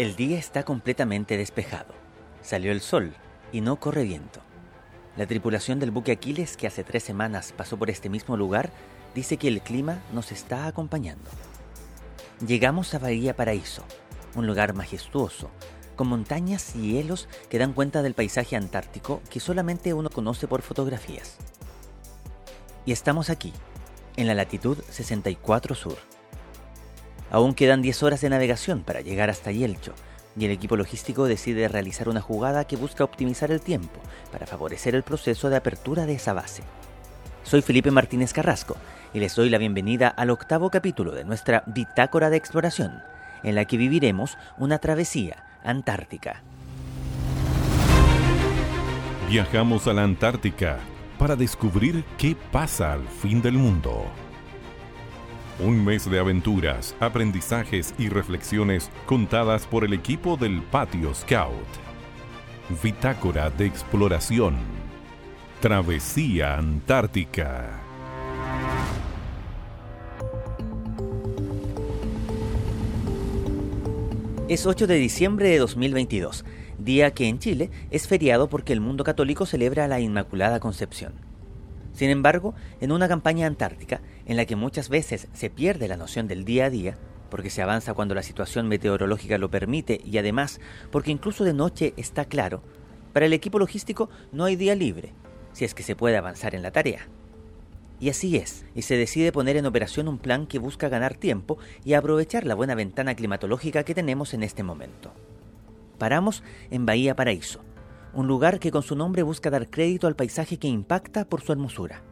El día está completamente despejado. Salió el sol y no corre viento. La tripulación del buque Aquiles, que hace tres semanas pasó por este mismo lugar, dice que el clima nos está acompañando. Llegamos a Bahía Paraíso, un lugar majestuoso, con montañas y hielos que dan cuenta del paisaje antártico que solamente uno conoce por fotografías. Y estamos aquí, en la latitud 64 Sur. Aún quedan 10 horas de navegación para llegar hasta Yelcho, y el equipo logístico decide realizar una jugada que busca optimizar el tiempo para favorecer el proceso de apertura de esa base. Soy Felipe Martínez Carrasco y les doy la bienvenida al octavo capítulo de nuestra Bitácora de Exploración, en la que viviremos una travesía antártica. Viajamos a la Antártica para descubrir qué pasa al fin del mundo. Un mes de aventuras, aprendizajes y reflexiones contadas por el equipo del Patio Scout. Bitácora de Exploración. Travesía Antártica. Es 8 de diciembre de 2022, día que en Chile es feriado porque el mundo católico celebra la Inmaculada Concepción. Sin embargo, en una campaña antártica, en la que muchas veces se pierde la noción del día a día, porque se avanza cuando la situación meteorológica lo permite y además porque incluso de noche está claro, para el equipo logístico no hay día libre, si es que se puede avanzar en la tarea. Y así es, y se decide poner en operación un plan que busca ganar tiempo y aprovechar la buena ventana climatológica que tenemos en este momento. Paramos en Bahía Paraíso, un lugar que con su nombre busca dar crédito al paisaje que impacta por su hermosura.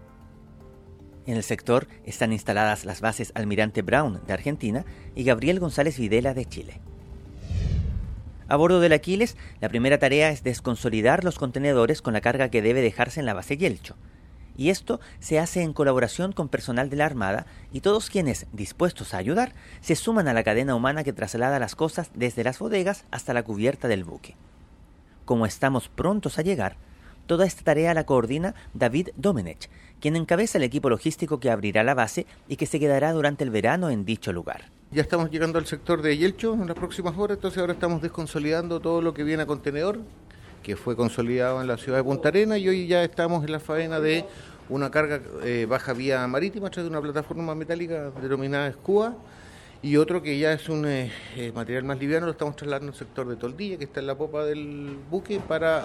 En el sector están instaladas las bases Almirante Brown de Argentina y Gabriel González Videla de Chile. A bordo del Aquiles, la primera tarea es desconsolidar los contenedores con la carga que debe dejarse en la base Yelcho, y esto se hace en colaboración con personal de la Armada y todos quienes, dispuestos a ayudar, se suman a la cadena humana que traslada las cosas desde las bodegas hasta la cubierta del buque. Como estamos prontos a llegar, toda esta tarea la coordina David Domenech, quien encabeza el equipo logístico que abrirá la base y que se quedará durante el verano en dicho lugar. Ya estamos llegando al sector de Yelcho en las próximas horas, entonces ahora estamos desconsolidando todo lo que viene a contenedor, que fue consolidado en la ciudad de Punta Arena y hoy ya estamos en la faena de una carga eh, baja vía marítima a través de una plataforma metálica denominada Escúa y otro que ya es un eh, eh, material más liviano, lo estamos trasladando al sector de Toldilla, que está en la popa del buque, para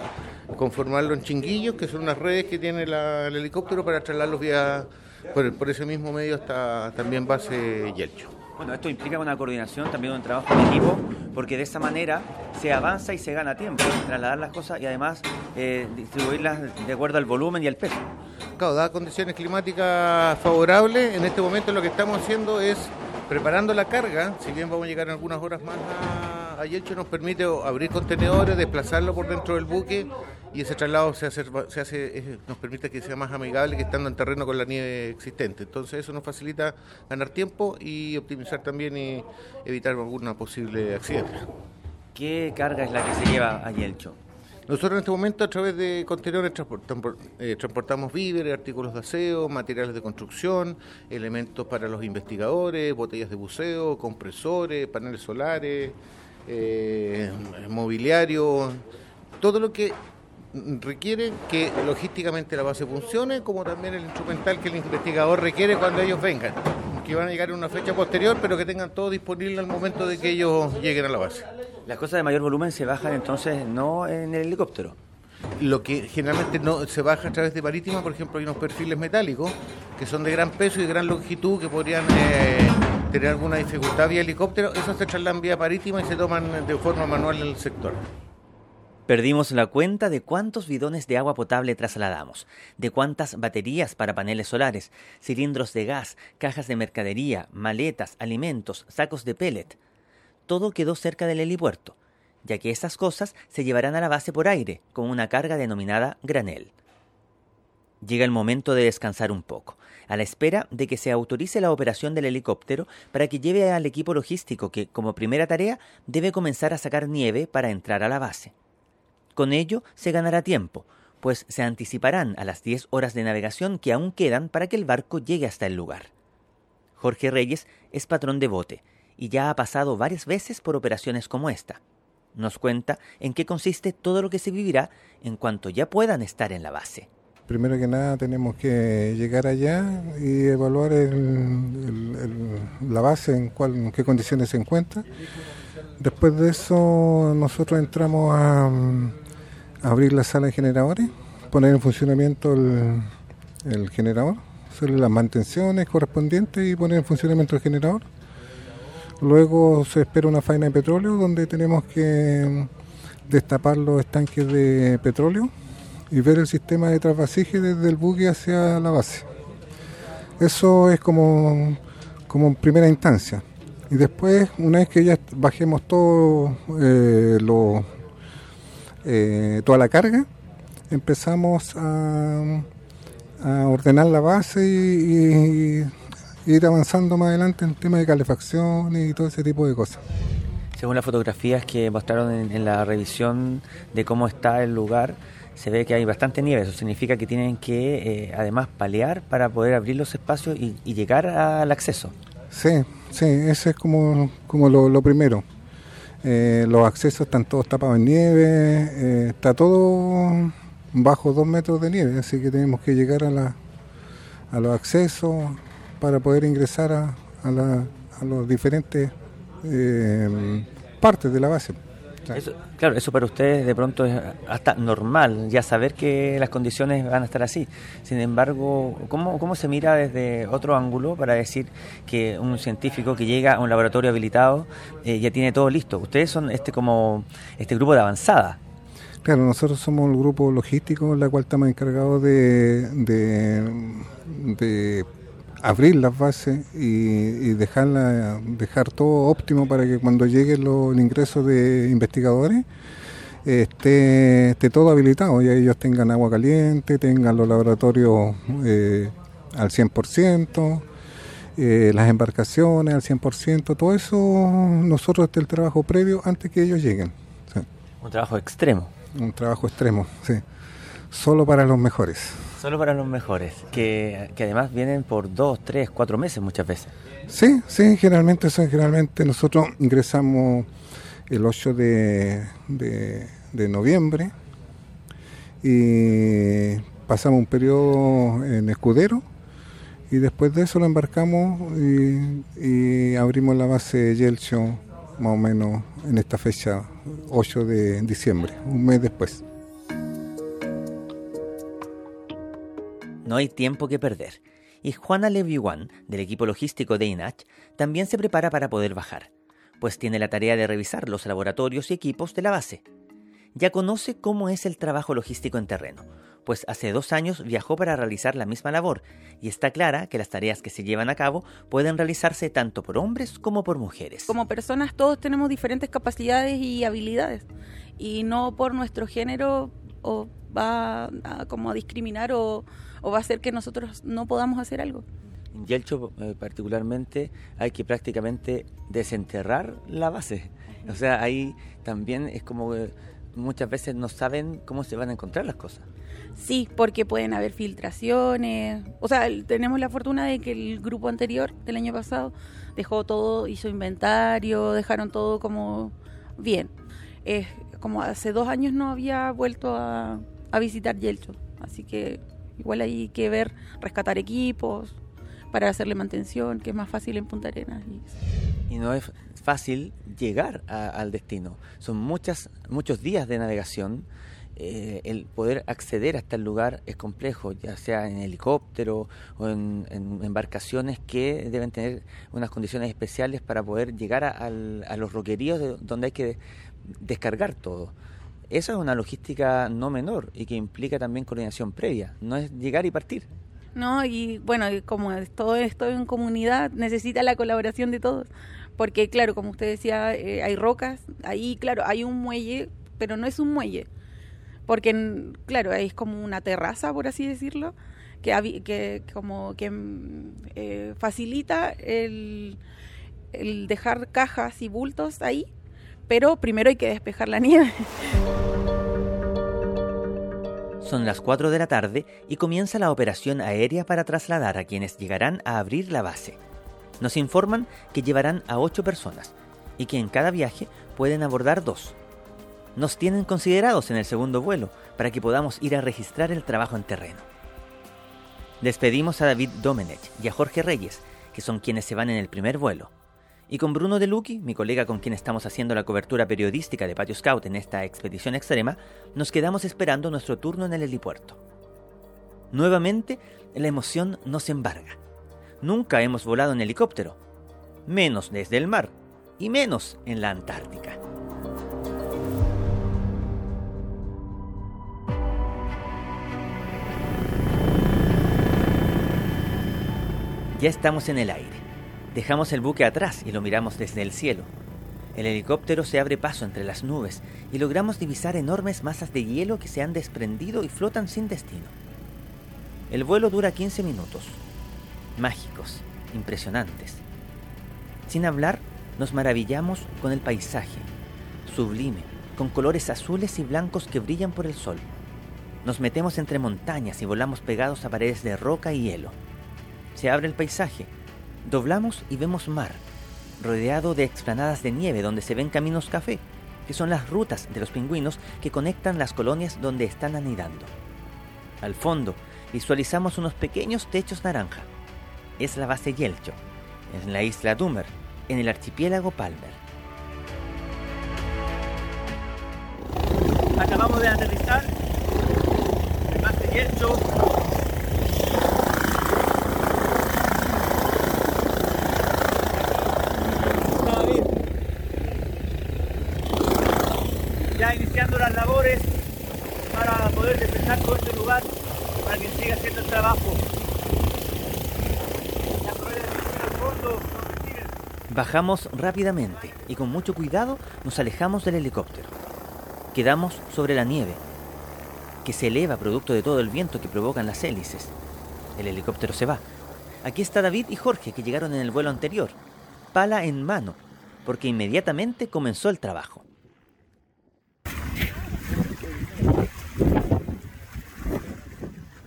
conformarlo en chinguillos, que son unas redes que tiene el helicóptero para trasladarlos vía por, por, ese mismo medio hasta también base Yelcho. Bueno, esto implica una coordinación, también un trabajo en equipo, porque de esa manera se avanza y se gana tiempo, trasladar las cosas y además eh, distribuirlas de acuerdo al volumen y al peso. Claro, dadas condiciones climáticas favorables, en este momento lo que estamos haciendo es preparando la carga, si bien vamos a llegar en algunas horas más a, Yelcho, nos permite abrir contenedores, desplazarlo por dentro del buque y ese traslado se hace, se hace nos permite que sea más amigable que estando en terreno con la nieve existente. Entonces eso nos facilita ganar tiempo y optimizar también y evitar alguna posible accidente. ¿Qué carga es la que se lleva a Yelcho? Nosotros en este momento a través de contenedores transportamos, eh, transportamos víveres, artículos de aseo, materiales de construcción, elementos para los investigadores, botellas de buceo, compresores, paneles solares, eh, mobiliario, todo lo que requiere que logísticamente la base funcione, como también el instrumental que el investigador requiere cuando ellos vengan, que van a llegar en una fecha posterior, pero que tengan todo disponible al momento de que ellos lleguen a la base. Las cosas de mayor volumen se bajan entonces no en el helicóptero. Lo que generalmente no se baja a través de marítima, por ejemplo, hay unos perfiles metálicos que son de gran peso y de gran longitud que podrían eh, tener alguna dificultad vía helicóptero. Esos se trasladan vía marítima y se toman de forma manual en el sector. Perdimos la cuenta de cuántos bidones de agua potable trasladamos, de cuántas baterías para paneles solares, cilindros de gas, cajas de mercadería, maletas, alimentos, sacos de pellet. Todo quedó cerca del helipuerto, ya que estas cosas se llevarán a la base por aire, con una carga denominada granel. Llega el momento de descansar un poco, a la espera de que se autorice la operación del helicóptero para que lleve al equipo logístico que, como primera tarea, debe comenzar a sacar nieve para entrar a la base. Con ello se ganará tiempo, pues se anticiparán a las 10 horas de navegación que aún quedan para que el barco llegue hasta el lugar. Jorge Reyes es patrón de bote y ya ha pasado varias veces por operaciones como esta. Nos cuenta en qué consiste todo lo que se vivirá en cuanto ya puedan estar en la base. Primero que nada tenemos que llegar allá y evaluar la base, en, qué condiciones se encuentra. Después de eso nosotros entramos a, abrir la sala de generadores, poner en funcionamiento el, generador, hacer las mantenciones correspondientes y poner en funcionamiento el generador. Luego se espera una faena de petróleo donde tenemos que destapar los estanques de petróleo y ver el sistema de trasvasije desde el buque hacia la base. Eso es como, como primera instancia. Y después, una vez que ya bajemos todo eh, lo, eh, toda la carga, empezamos a, ordenar la base y, ir avanzando más adelante en tema de calefacción y todo ese tipo de cosas. Según las fotografías que mostraron en la revisión de cómo está el lugar, se ve que hay bastante nieve. Eso significa que tienen que, eh, además, palear para poder abrir los espacios y, llegar al acceso. Sí, sí, ese es como, como lo, primero. Eh, los accesos están todos tapados en nieve, eh, está todo bajo dos metros de nieve, así que tenemos que llegar a, la, a los accesos para poder ingresar a, a, diferentes partes de la base. Eso, claro, eso para ustedes de pronto es hasta normal, ya saber que las condiciones van a estar así. Sin embargo, ¿cómo, cómo se mira desde otro ángulo para decir que un científico que llega a un laboratorio habilitado eh, ya tiene todo listo? Ustedes son este como este grupo de avanzada. Claro, nosotros somos el grupo logístico, en la cual estamos encargados de, de abrir las bases y, dejarla, dejar todo óptimo para que cuando llegue el ingreso de investigadores esté, todo habilitado y ellos tengan agua caliente, tengan los laboratorios eh, al 100%, eh, las embarcaciones al 100%, todo eso nosotros este el trabajo previo antes que ellos lleguen. Un trabajo extremo. Un trabajo extremo, sí. Solo para los mejores. Solo para los mejores, que, además vienen por dos, tres, cuatro meses muchas veces. Sí, sí, generalmente, generalmente nosotros ingresamos el 8 de, de, noviembre y pasamos un periodo en escudero y después de eso lo embarcamos y, abrimos la base Yelcho más o menos en esta fecha 8 de diciembre, un mes después. No hay tiempo que perder. Y Juana Leviwan, del equipo logístico de INACH, también se prepara para poder bajar, pues tiene la tarea de revisar los laboratorios y equipos de la base. Ya conoce cómo es el trabajo logístico en terreno, pues hace dos años viajó para realizar la misma labor y está clara que las tareas que se llevan a cabo pueden realizarse tanto por hombres como por mujeres. Como personas todos tenemos diferentes capacidades y habilidades y no por nuestro género o va como a discriminar o, o va a hacer que nosotros no podamos hacer algo. En Yelcho eh, particularmente hay que prácticamente desenterrar la base. O sea, ahí también es como que muchas veces no saben cómo se van a encontrar las cosas. Sí, porque pueden haber filtraciones. O sea, tenemos la fortuna de que el grupo anterior del año pasado dejó todo, hizo inventario, dejaron todo como bien. Es como hace dos años no había vuelto a, a visitar Yelcho, así que Igual hay que ver, rescatar equipos para hacerle mantención, que es más fácil en Punta Arenas. Y, no es fácil llegar al destino. Son muchas, muchos días de navegación. Eh, el poder acceder hasta el lugar es complejo, ya sea en helicóptero o en, embarcaciones que deben tener unas condiciones especiales para poder llegar a, los roqueríos donde hay que descargar todo. Esa es una logística no menor y que implica también coordinación previa, no es llegar y partir. No, y bueno, como todo esto en comunidad, necesita la colaboración de todos. Porque claro, como usted decía, eh, hay rocas, ahí claro, hay un muelle, pero no es un muelle. Porque claro, es como una terraza, por así decirlo, que, que como que mm, eh, facilita el, el dejar cajas y bultos ahí pero primero hay que despejar la nieve. Son las 4 de la tarde y comienza la operación aérea para trasladar a quienes llegarán a abrir la base. Nos informan que llevarán a 8 personas y que en cada viaje pueden abordar dos. nos tienen considerados en el segundo vuelo para que podamos ir a registrar el trabajo en terreno. Despedimos a David Domenech y a Jorge Reyes, que son quienes se van en el primer vuelo. Y con Bruno De Lucchi, mi colega con quien estamos haciendo la cobertura periodística de Patio Scout en esta expedición extrema, nos quedamos esperando nuestro turno en el helipuerto. Nuevamente, la emoción nos embarga. Nunca hemos volado en helicóptero, menos desde el mar y menos en la Antártica. Ya estamos en el aire. Dejamos el buque atrás y lo miramos desde el cielo. El helicóptero se abre paso entre las nubes y logramos divisar enormes masas de hielo que se han desprendido y flotan sin destino. El vuelo dura 15 minutos. Mágicos, impresionantes. Sin hablar, nos maravillamos con el paisaje, sublime, con colores azules y blancos que brillan por el sol. Nos metemos entre montañas y volamos pegados a paredes de roca y hielo. Se abre el paisaje, doblamos y vemos mar, rodeado de explanadas de nieve donde se ven caminos café, que son las rutas de los pingüinos que conectan las colonias donde están anidando. Al fondo visualizamos unos pequeños techos naranja. Es la base Yelcho, en la isla Dummer, en el archipiélago Palmer. Acabamos de aterrizar en base Yelcho. Ya iniciando las labores para este. Bajamos rápidamente y con mucho cuidado nos alejamos del helicóptero. Quedamos sobre la nieve, que se eleva producto de todo el viento que provocan las hélices. El helicóptero se va. Aquí está David y Jorge, que llegaron en el vuelo anterior, pala en mano, porque inmediatamente comenzó el trabajo.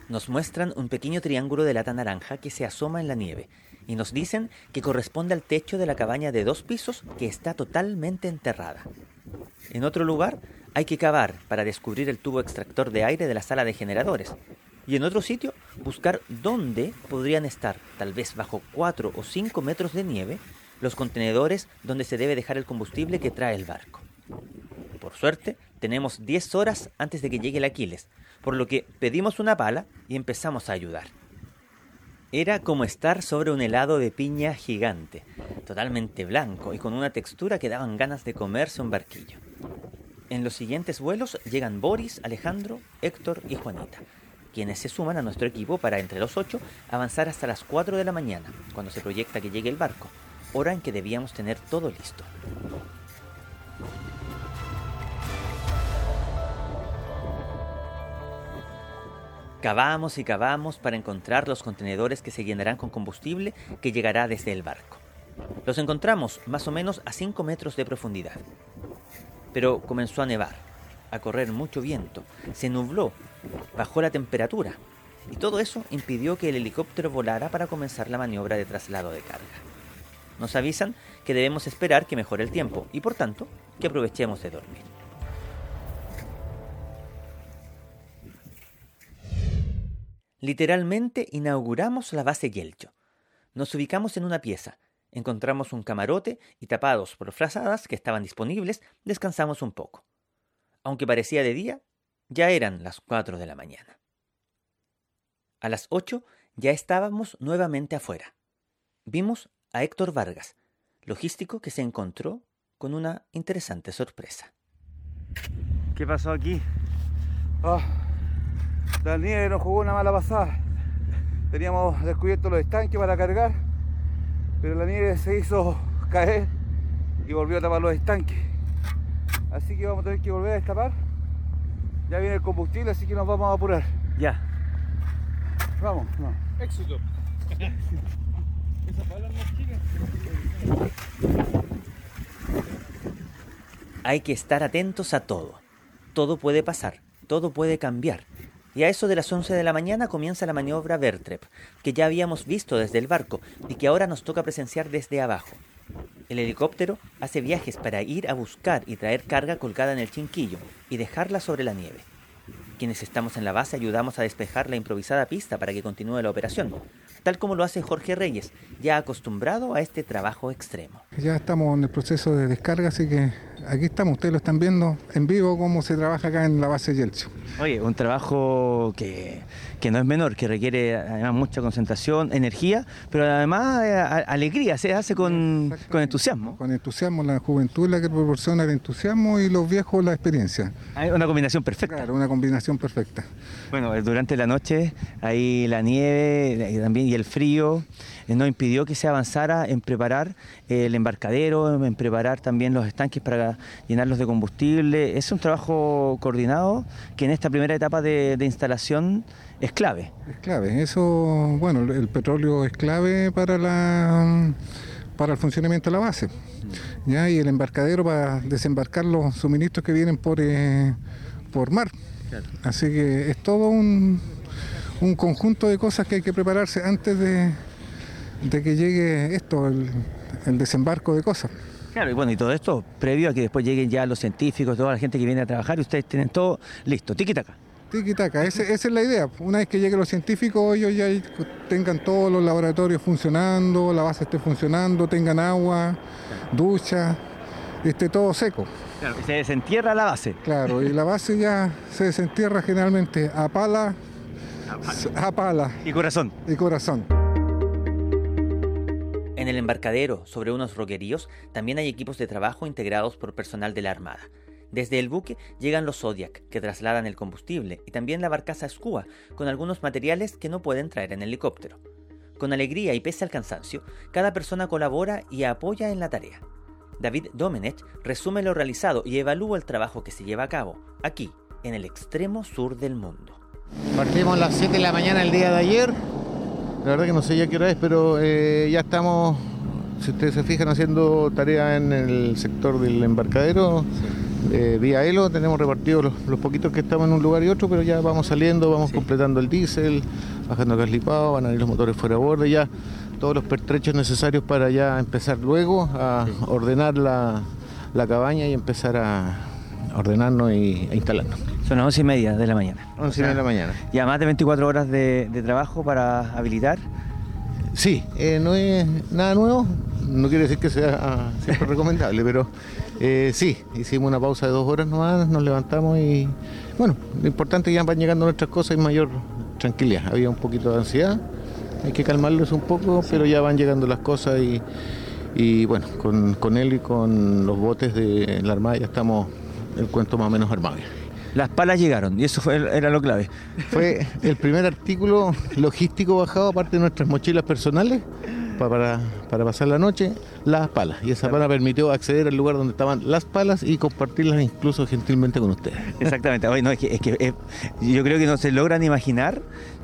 Nos muestran un pequeño triángulo de lata naranja que se asoma en la nieve y nos dicen que corresponde al techo de la cabaña de dos pisos que está totalmente enterrada. En otro lugar hay que cavar para descubrir el tubo extractor de aire de la sala de generadores y en otro sitio buscar dónde podrían estar, tal vez bajo 4 o 5 metros de nieve, los contenedores donde se debe dejar el combustible que trae el barco. Por suerte, tenemos 10 horas antes de que llegue el Aquiles, por lo que pedimos una pala y empezamos a ayudar. Era como estar sobre un helado de piña gigante, totalmente blanco y con una textura que daban ganas de comerse un barquillo. En los siguientes vuelos llegan Boris, Alejandro, Héctor y Juanita, quienes se suman a nuestro equipo para entre los ocho avanzar hasta las 4 de la mañana, cuando se proyecta que llegue el barco, hora en que debíamos tener todo listo. Cavamos y cavamos para encontrar los contenedores que se llenarán con combustible que llegará desde el barco. Los encontramos más o menos a 5 metros de profundidad. Pero comenzó a nevar, a correr mucho viento, se nubló, bajó la temperatura y todo eso impidió que el helicóptero volara para comenzar la maniobra de traslado de carga. Nos avisan que debemos esperar que mejore el tiempo y por tanto que aprovechemos de dormir. Literalmente inauguramos la base Yelcho. Nos ubicamos en una pieza, encontramos un camarote y tapados por frazadas que estaban disponibles, descansamos un poco. Aunque parecía de día, ya eran las 4 de la mañana. A las 8 ya estábamos nuevamente afuera. Vimos a Héctor Vargas, logístico que se encontró con una interesante sorpresa. ¿Qué pasó aquí? Ah, la nieve nos jugó una mala pasada. Teníamos descubiertos los estanques para cargar, pero la nieve se hizo caer y volvió a tapar los estanques. Así que vamos a tener que volver a destapar. Ya viene el combustible, así que nos vamos a apurar. Ya, Vamos, no. Éxito. Hay que estar atentos a todo. Todo puede pasar, todo puede cambiar. Y a eso de las 11 de la mañana comienza la maniobra Vertrep, que ya habíamos visto desde el barco y que ahora nos toca presenciar desde abajo. El helicóptero hace viajes para ir a buscar y traer carga colgada en el chinquillo y dejarla sobre la nieve. Quienes estamos en la base ayudamos a despejar la improvisada pista para que continúe la operación, tal como lo hace Jorge Reyes, ya acostumbrado a este trabajo extremo. Ya estamos en el proceso de descarga, así que aquí estamos, ustedes lo están viendo en vivo cómo se trabaja acá en la base Yelcho. Oye, un trabajo que, que no es menor, que requiere además mucha concentración, energía, pero además eh, alegría, se hace con, con entusiasmo. Con entusiasmo, la juventud es la que proporciona el entusiasmo y los viejos la experiencia. Hay una combinación perfecta. Claro, una combinación perfecta. Bueno, durante la noche ahí la nieve eh, también y el frío nos impidió que se avanzara en preparar eh, el embarcadero, en preparar también los estanques para llenarlos de combustible. Es un trabajo coordinado que en esta primera etapa de, de instalación es clave. Es clave. Eso, bueno, el petróleo es clave para la para el funcionamiento de la base. ¿ya? Y el embarcadero para desembarcar los suministros que vienen por, eh, por mar. Así que es todo un, un conjunto de cosas que hay que prepararse antes de, de que llegue esto, el, el desembarco de cosas. Claro, y bueno, y todo esto previo a que después lleguen ya los científicos, toda la gente que viene a trabajar y ustedes tienen todo listo, tiquitaca. Ese- esa es la idea. Una vez que lleguen los científicos, ellos ya tengan todos los laboratorios funcionando, la base esté funcionando, tengan agua, ducha, esté todo seco. Claro, se desentierra la base. Claro, y la base ya se desentierra generalmente a pala, a pala Y corazón. y corazón. En el embarcadero, sobre unos roqueríos, también hay equipos de trabajo integrados por personal de la Armada. Desde el buque llegan los Zodiac, que trasladan el combustible, y también la barcaza Skua, con algunos materiales que no pueden traer en helicóptero. Con alegría y pese al cansancio, cada persona colabora y apoya en la tarea. David Domenech resume lo realizado y evalúa el trabajo que se lleva a cabo, aquí, en el extremo sur del mundo. Partimos a las 7 de la mañana el día de ayer. La verdad que no sé ya qué hora es, pero eh, ya estamos, si ustedes se fijan, haciendo tarea en el sector del embarcadero. eh, vía Elo tenemos repartidos los, los poquitos que estamos en un lugar y otro, pero ya vamos saliendo, vamos completando el diésel, bajando el gas licuado, van a ir los motores fuera a borde, ya todos los pertrechos necesarios para ya empezar luego a ordenar la, la cabaña y empezar a ordenarnos y a instalarnos. Son las once y media de la mañana. 11 de la mañana. Ya más de 24 horas de, de trabajo para habilitar. Sí, eh, no es nada nuevo, no quiere decir que sea ah, siempre recomendable, pero eh, sí, hicimos una pausa de dos horas nomás, nos levantamos y bueno, lo importante es que ya van llegando nuestras cosas y mayor tranquilidad. Había un poquito de ansiedad, hay que calmarlos un poco, pero ya van llegando las cosas y, y bueno, con, con él y con los botes de la Armada ya estamos el cuento más o menos armado. Las palas llegaron y eso fue, era lo clave. Fue el primer artículo logístico bajado, aparte de nuestras mochilas personales, pa- para, para pasar la noche, las palas. Y esa pala permitió acceder al lugar donde estaban las palas y compartirlas incluso gentilmente con ustedes. Exactamente. Oye, no, es que, es que, yo creo que no se logran imaginar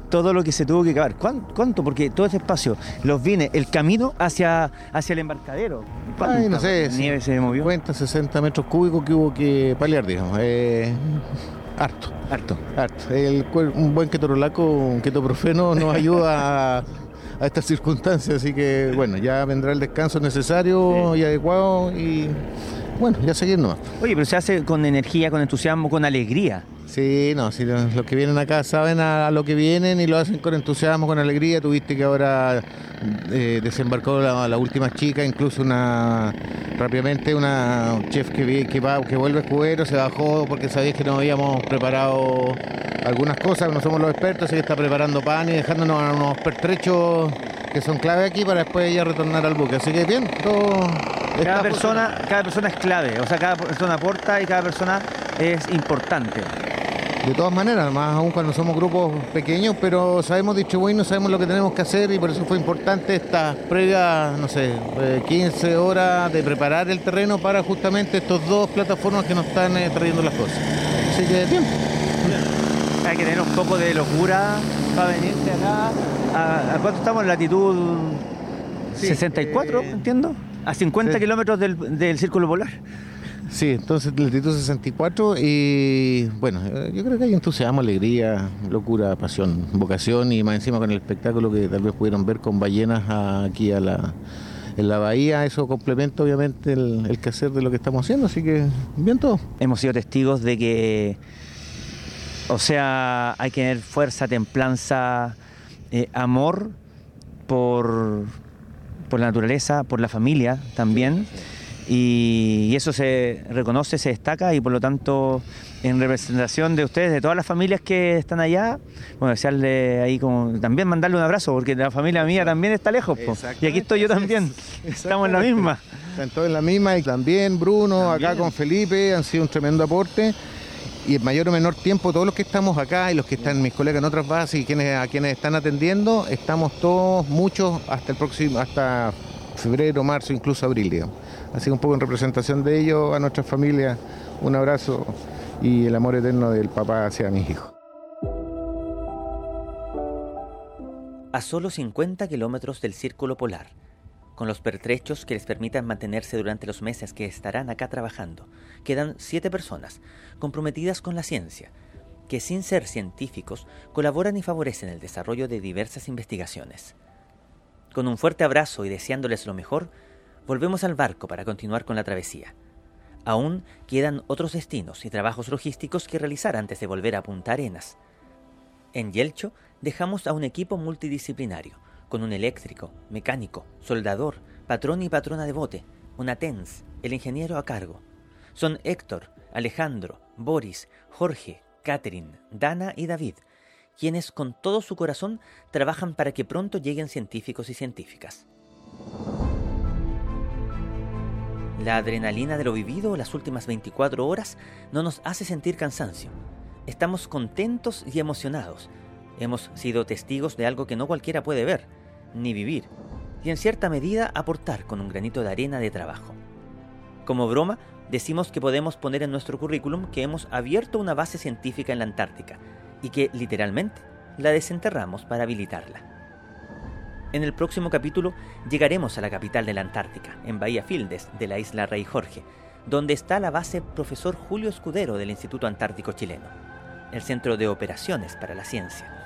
todo lo que se tuvo que. ¿Cuán- ¿Cuánto? Porque todo ese espacio, los vine, el camino hacia, hacia el embarcadero. ¿Cuánta Ay, no sé, nieve se movió? 50, 60 metros cúbicos que hubo que paliar, digamos. Eh, harto. Harto. Harto. El un buen ketorolaco, un ketoprofeno nos ayuda a, a estas circunstancias, así que bueno, ya vendrá el descanso necesario y adecuado y bueno, ya seguir nomás. Oye, pero se hace con energía, con entusiasmo, con alegría. Sí, no, si los, los que vienen acá saben a, a lo que vienen y lo hacen con entusiasmo, con alegría. Tuviste que ahora eh, desembarcó la, la última chica, incluso una rápidamente una chef que, que va que vuelve escudero, se bajó porque sabía que no habíamos preparado algunas cosas, no somos los expertos, así que está preparando pan y dejándonos unos pertrechos que son clave aquí para después ella retornar al buque. Así que bien, todo Cada persona, cada persona es clave, o sea, cada persona aporta y cada persona es importante. De todas maneras, más aún cuando somos grupos pequeños, pero sabemos distribuir, no sabemos lo que tenemos que hacer y por eso fue importante estas previas, no sé, eh, 15 horas de preparar el terreno para justamente estos dos plataformas que nos están eh, trayendo las cosas. Así que bien. Hay que tener un poco de locura para venirse acá. ¿A, a cuánto estamos? En latitud Sí, 64, eh, entiendo. A 50 sí. kilómetros del, del círculo polar. Sí, entonces latitud 64 y bueno, eh, yo creo que hay entusiasmo, alegría, locura, pasión, vocación y más encima con el espectáculo que tal vez pudieron ver con ballenas aquí a la en la bahía, eso complementa obviamente el, el quehacer de lo que estamos haciendo, así que bien todo. Hemos sido testigos de que, o sea, hay que tener fuerza, templanza, eh, amor por, por la naturaleza, por la familia también. Y, y eso se reconoce, se destaca y por lo tanto en representación de ustedes, de todas las familias que están allá, bueno, desearle ahí como también mandarle un abrazo, porque la familia mía también está lejos, po. y aquí estoy yo también, estamos en la misma. Están todos en la misma y también Bruno, acá con Felipe, han sido un tremendo aporte. Y en mayor o menor tiempo, todos los que estamos acá y los que están mis colegas en otras bases y quienes, a quienes están atendiendo, estamos todos, muchos, hasta el próximo, hasta febrero, marzo, incluso abril. Así que un poco en representación de ellos, a nuestras familias, un abrazo y el amor eterno del papá hacia mis hijos. A solo 50 kilómetros del círculo polar, con los pertrechos que les permitan mantenerse durante los meses que estarán acá trabajando, quedan siete personas comprometidas con la ciencia, que sin ser científicos colaboran y favorecen el desarrollo de diversas investigaciones. Con un fuerte abrazo y deseándoles lo mejor, volvemos al barco para continuar con la travesía. Aún quedan otros destinos y trabajos logísticos que realizar antes de volver a Punta Arenas. En Yelcho dejamos a un equipo multidisciplinario, con un eléctrico, mecánico, soldador, patrón y patrona de bote, una TENS, el ingeniero a cargo. Son Héctor, Alejandro, Boris, Jorge, Catherine, Dana y David, quienes con todo su corazón trabajan para que pronto lleguen científicos y científicas. La adrenalina de lo vivido las últimas 24 horas no nos hace sentir cansancio. Estamos contentos y emocionados. Hemos sido testigos de algo que no cualquiera puede ver, ni vivir, y en cierta medida aportar con un granito de arena de trabajo. Como broma, decimos que podemos poner en nuestro currículum que hemos abierto una base científica en la Antártica y que literalmente la desenterramos para habilitarla. En el próximo capítulo llegaremos a la capital de la Antártica, en Bahía Fildes, de la isla Rey Jorge, donde está la base Profesor Julio Escudero del Instituto Antártico Chileno, el centro de operaciones para la ciencia.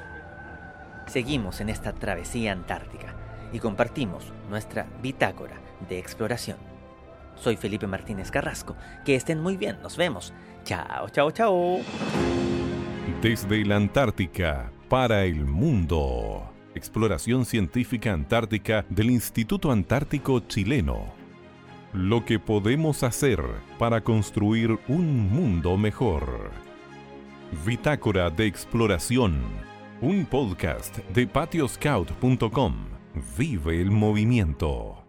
Seguimos en esta travesía antártica y compartimos nuestra bitácora de exploración. Soy Felipe Martínez Carrasco. Que estén muy bien. Nos vemos. Chao, chao, chao. Desde la Antártica para el mundo. Exploración científica antártica del Instituto Antártico Chileno. Lo que podemos hacer para construir un mundo mejor. Bitácora de Exploración. Un podcast de patioscout.com. Vive el movimiento.